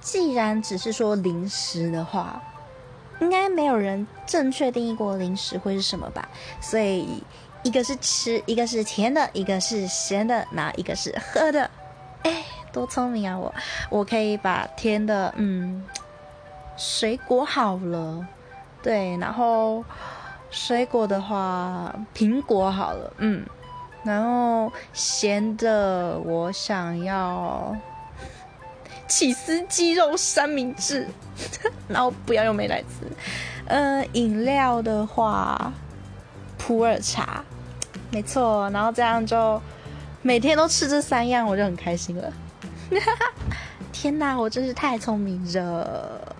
既然只是说零食的话，应该没有人正确定义过零食会是什么吧？所以一个是吃，一个是甜的，一个是咸的，那一个是喝的。哎，多聪明啊！我我可以把甜的，嗯，水果好了，对，然后水果的话，苹果好了，嗯，然后咸的，我想要。起司鸡肉三明治，然后不要用美奶滋。嗯，饮料的话，普洱茶，没错。然后这样就每天都吃这三样，我就很开心了。天哪，我真是太聪明了。